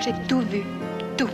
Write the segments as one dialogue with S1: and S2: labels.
S1: J'ai tout vu. Tout.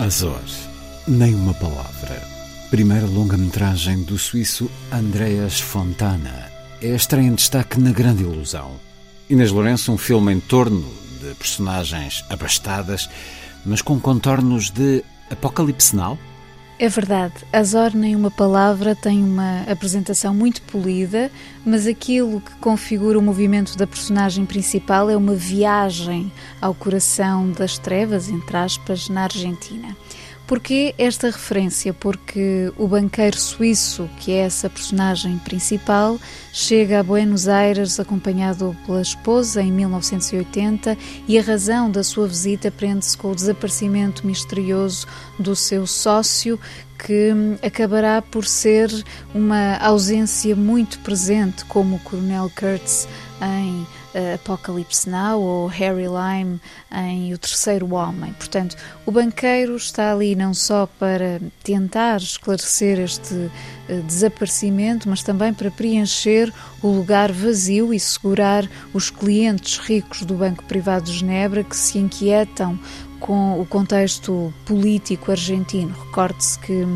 S2: Azor, nem uma palavra. Primeira longa-metragem do suíço Andreas Fontana. É estreia em destaque na Grande Ilusão. Inês Lourenço, um filme em torno de personagens abastadas, mas com contornos de apocalipse now.
S3: É verdade, Azor nem uma palavra tem uma apresentação muito polida, mas aquilo que configura o movimento da personagem principal é uma viagem ao coração das trevas, entre aspas, na Argentina. Porquê esta referência? Porque o banqueiro suíço, que é essa personagem principal, chega a Buenos Aires acompanhado pela esposa em 1980 e a razão da sua visita prende-se com o desaparecimento misterioso do seu sócio, que acabará por ser uma ausência muito presente, como o Coronel Kurtz em uh, Apocalypse Now ou Harry Lime em O Terceiro Homem. Portanto, o banqueiro está ali não só para tentar esclarecer este uh, desaparecimento, mas também para preencher o lugar vazio e segurar os clientes ricos do Banco Privado de Genebra que se inquietam com o contexto político argentino. Recorde-se que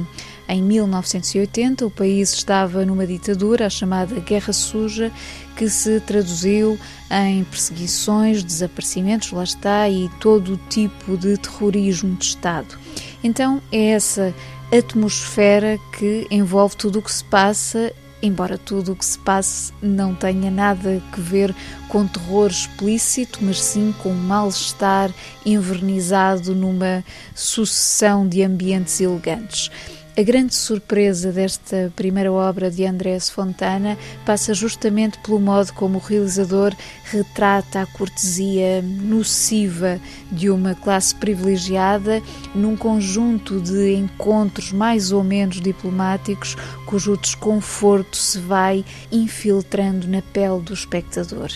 S3: em 1980 o país estava numa ditadura, a chamada Guerra Suja, que se traduziu em perseguições, desaparecimentos, lá está, e todo tipo de terrorismo de Estado. Então é essa atmosfera que envolve tudo o que se passa embora tudo o que se passe não tenha nada a ver com terror explícito, mas sim com mal-estar envernizado numa sucessão de ambientes elegantes. A grande surpresa desta primeira obra de Andrés Fontana passa justamente pelo modo como o realizador retrata a cortesia nociva de uma classe privilegiada num conjunto de encontros mais ou menos diplomáticos cujo desconforto se vai infiltrando na pele do espectador.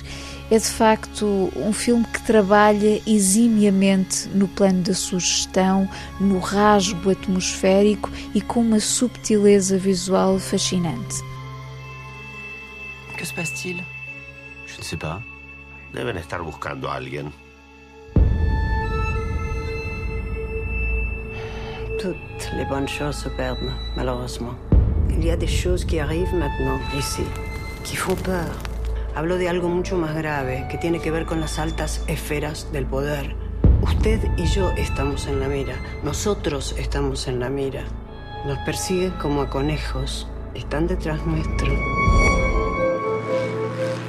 S3: É de facto um filme que trabalha eximiamente no plano da sugestão, no rasgo atmosférico e com uma subtileza visual fascinante.
S4: Que se passe-t-il
S5: Je ne sais pas.
S6: Deben estar buscando a alguien.
S7: Toutes les bonnes choses se perdent, malheureusement. Il y a des choses qui arrivent maintenant, ici, qui font peur. Hablo de algo mucho más grave, que tiene que ver con las altas esferas del poder. Usted y yo estamos en la mira. Nosotros estamos en la mira. Nos persiguen como a conejos. Están detrás nuestro.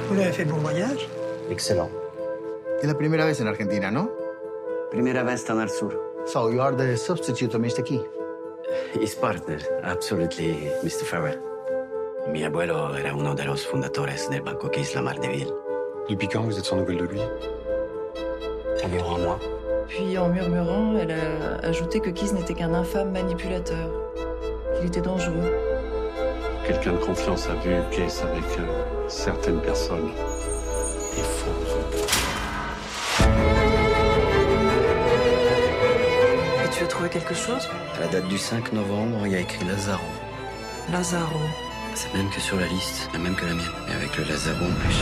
S8: Vous l'avez fait bon voyage
S5: Excellent.
S9: Es la primera vez en Argentina, ¿no?
S4: Primera vez en el sur.
S9: So you are the substitute of Mr. Key.
S4: His partner, absolutely, Mr. Farrell. Mi abuelo era uno de los fundadores del banco Keys Lamar de Ville.
S10: Depuis quand vous êtes sans nouvelles de lui?
S4: Environ un mois.
S11: Puis, en murmurant, elle a ajouté que Keys n'était qu'un infâme manipulateur, qu'il était dangereux.
S10: Quelqu'un de confiance a vu Case avec euh, certaines personnes. Des faux.
S7: Et tu as trouvé quelque chose?
S4: À la date du 5 novembre, il y a écrit Lazaro.
S7: Lazaro.
S4: C'est même que sur la liste, la même que la mienne, mais avec le Lazaro en plus.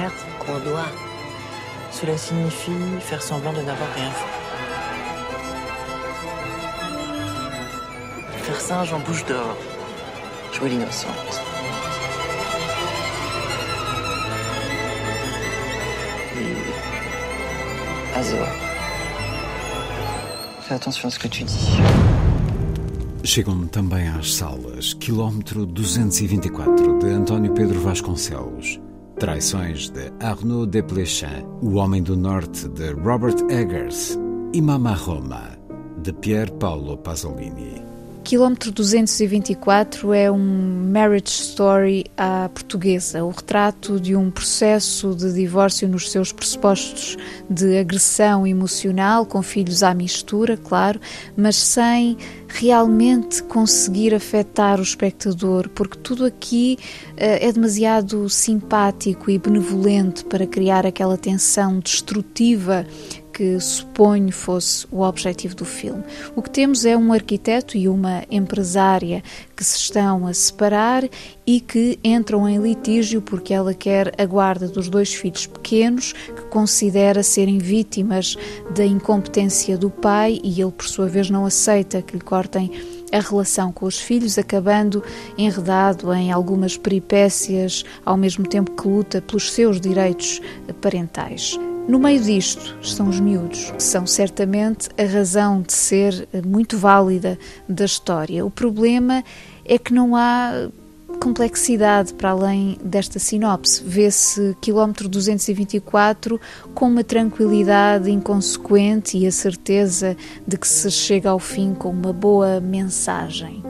S7: faire qu'on doit.
S11: Cela signifie faire semblant de n'avoir rien fait. Faire singe en bouche d'or. Jouer l'innocente. Et... Azor. Fais attention à ce que tu dis.
S2: Chegam também às salas Quilómetro 224 de António Pedro Vasconcelos, Traições de Arnaud Desplechin, O Homem do Norte de Robert Eggers e Mama Roma de Pier Paolo Pasolini.
S3: Quilómetro 224 é um marriage story à portuguesa, o retrato de um processo de divórcio nos seus pressupostos de agressão emocional, com filhos à mistura, claro, mas sem realmente conseguir afetar o espectador, porque tudo aqui uh, é demasiado simpático e benevolente para criar aquela tensão destrutiva que suponho fosse o objetivo do filme. O que temos é um arquiteto e uma empresária que se estão a separar e que entram em litígio porque ela quer a guarda dos dois filhos pequenos, que considera serem vítimas da incompetência do pai e ele, por sua vez, não aceita que lhe cortem a relação com os filhos, acabando enredado em algumas peripécias, ao mesmo tempo que luta pelos seus direitos parentais. No meio disto estão os miúdos, que são certamente a razão de ser muito válida da história. O problema é que não há complexidade para além desta sinopse. Vê-se quilómetro 224 com uma tranquilidade inconsequente e a certeza de que se chega ao fim com uma boa mensagem.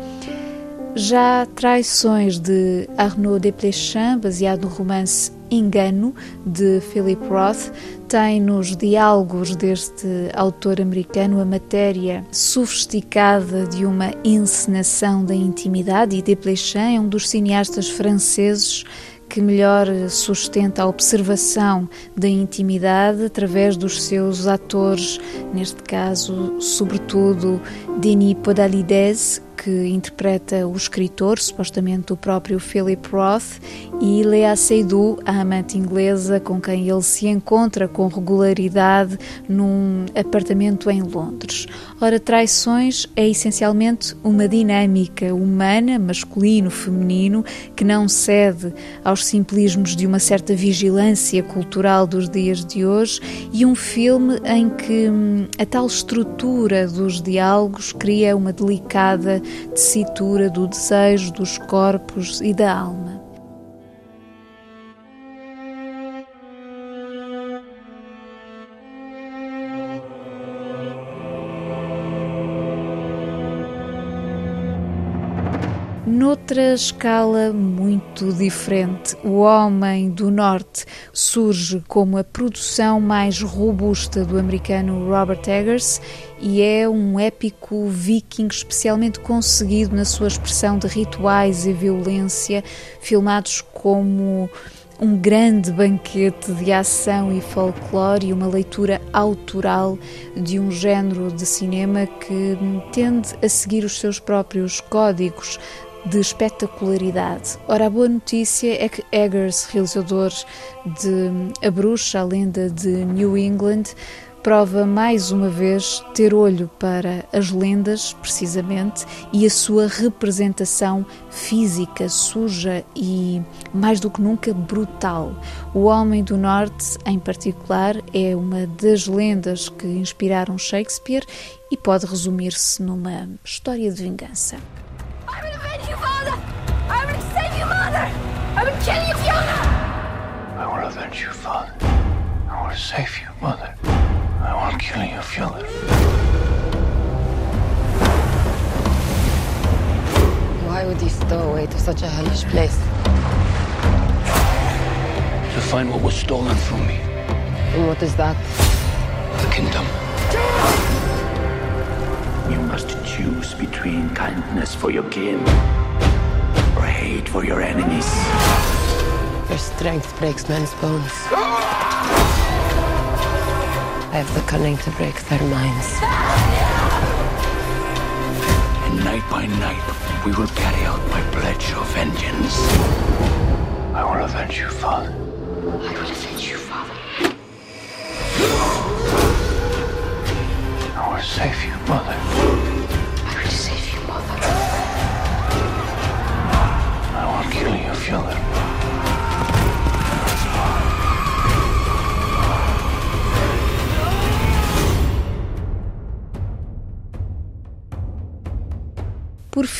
S3: Já Traições de Arnaud Desplechin, baseado no romance Engano, de Philip Roth, tem nos diálogos deste autor americano a matéria sofisticada de uma encenação da intimidade e Desplechin é um dos cineastas franceses que melhor sustenta a observação da intimidade através dos seus atores, neste caso, sobretudo Denis Podalides, que interpreta o escritor, supostamente o próprio Philip Roth, e Lea Seydoux, a amante inglesa com quem ele se encontra com regularidade num apartamento em Londres. Ora, Traições é essencialmente uma dinâmica humana, masculino-feminino, que não cede aos simplismos de uma certa vigilância cultural dos dias de hoje e um filme em que hum, a tal estrutura dos diálogos cria uma delicada tessitura do desejo, dos corpos e da alma. Noutra escala muito diferente, O Homem do Norte surge como a produção mais robusta do americano Robert Eggers e é um épico viking especialmente conseguido na sua expressão de rituais e violência, filmados como um grande banquete de ação e folclore e uma leitura autoral de um género de cinema que tende a seguir os seus próprios códigos de espetacularidade. Ora, a boa notícia é que Eggers, realizador de A Bruxa, a lenda de New England, prova mais uma vez ter olho para as lendas, precisamente, e a sua representação física, suja e, mais do que nunca, brutal. O Homem do Norte, em particular, é uma das lendas que inspiraram Shakespeare e pode resumir-se numa história de vingança.
S12: I will kill you, Fiona!
S8: I will avenge you, father. I will save you, mother. I will kill you, Fiona.
S13: Why would he stow away to such a hellish place?
S8: To find what was stolen from me.
S13: And what is that?
S8: The kingdom.
S14: You must choose between kindness for your kin for your enemies.
S13: Your strength breaks men's bones. I have the cunning to break their minds.
S14: And night by night, we will carry out my pledge of vengeance.
S8: I will avenge you, father.
S12: I will avenge you, father.
S8: I will save you, mother.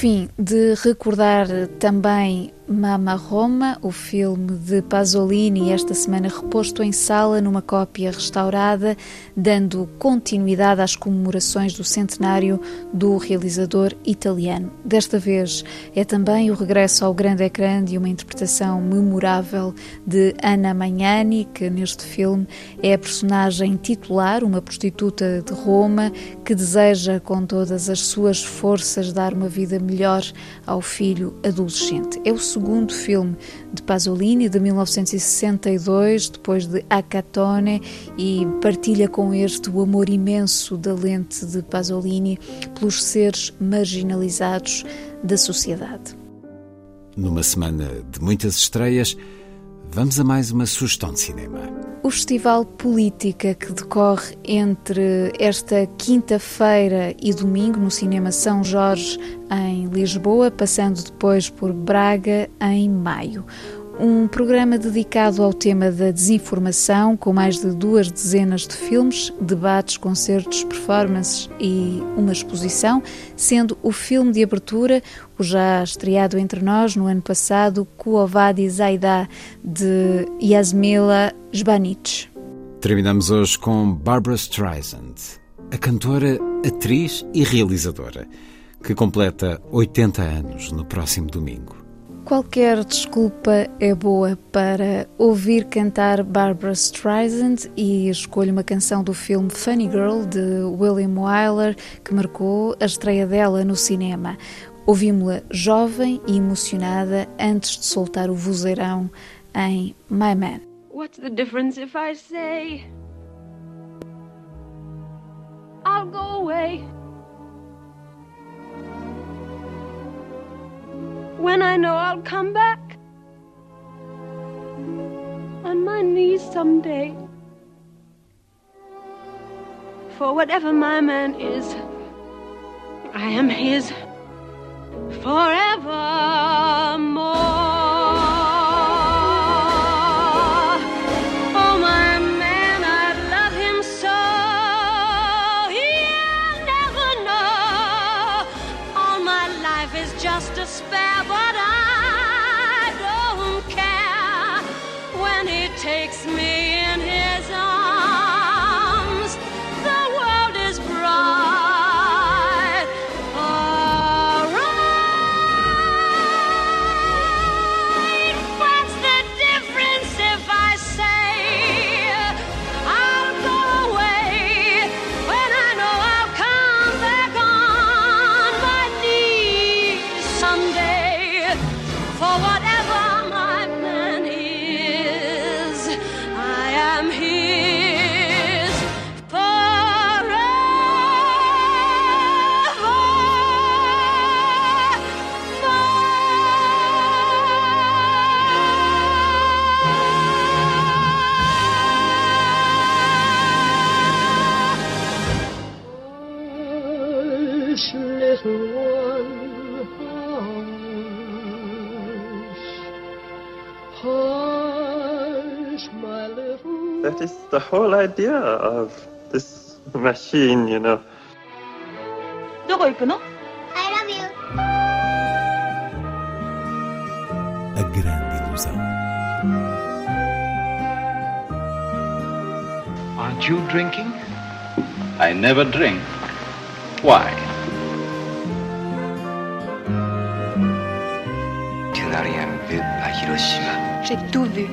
S3: Fim, de recordar também Mama Roma, o filme de Pasolini, esta semana reposto em sala numa cópia restaurada, dando continuidade às comemorações do centenário do realizador italiano. Desta vez é também o regresso ao grande ecrã de uma interpretação memorável de Anna Magnani, que neste filme é a personagem titular, uma prostituta de Roma, que deseja com todas as suas forças dar uma vida melhor ao filho adolescente. É o segundo filme de Pasolini, de 1962, depois de Acatone, e partilha com este o amor imenso da lente de Pasolini pelos seres marginalizados da sociedade.
S2: Numa semana de muitas estreias, vamos a mais uma sugestão de cinema.
S3: O Festival Política que decorre entre esta quinta-feira e domingo no Cinema São Jorge, em Lisboa, passando depois por Braga, em maio. Um programa dedicado ao tema da desinformação, com mais de duas dezenas de filmes, debates, concertos, performances e uma exposição, sendo o filme de abertura o já estreado entre nós no ano passado, Kuovadi Zaida, de Yasmila Zbanic.
S2: Terminamos hoje com Barbara Streisand, a cantora, atriz e realizadora, que completa 80 anos no próximo domingo.
S3: Qualquer desculpa é boa para ouvir cantar Barbara Streisand e escolho uma canção do filme Funny Girl de William Wyler que marcou a estreia dela no cinema. Ouvimos-la jovem e emocionada antes de soltar o vozeirão em My Man.
S15: What's the difference if I say I'll go away? When I know I'll come back on my knees someday. For whatever my man is, I am his forevermore. Just spare, but I don't care. When he takes me
S16: that is the whole idea of this machine, you know.
S1: どこ行くの
S12: I love you.
S2: A grand illusion.
S17: Aren't you drinking? I never drink. Why?
S13: テナリアン vu à Hiroshima.
S1: J'ai tout vu.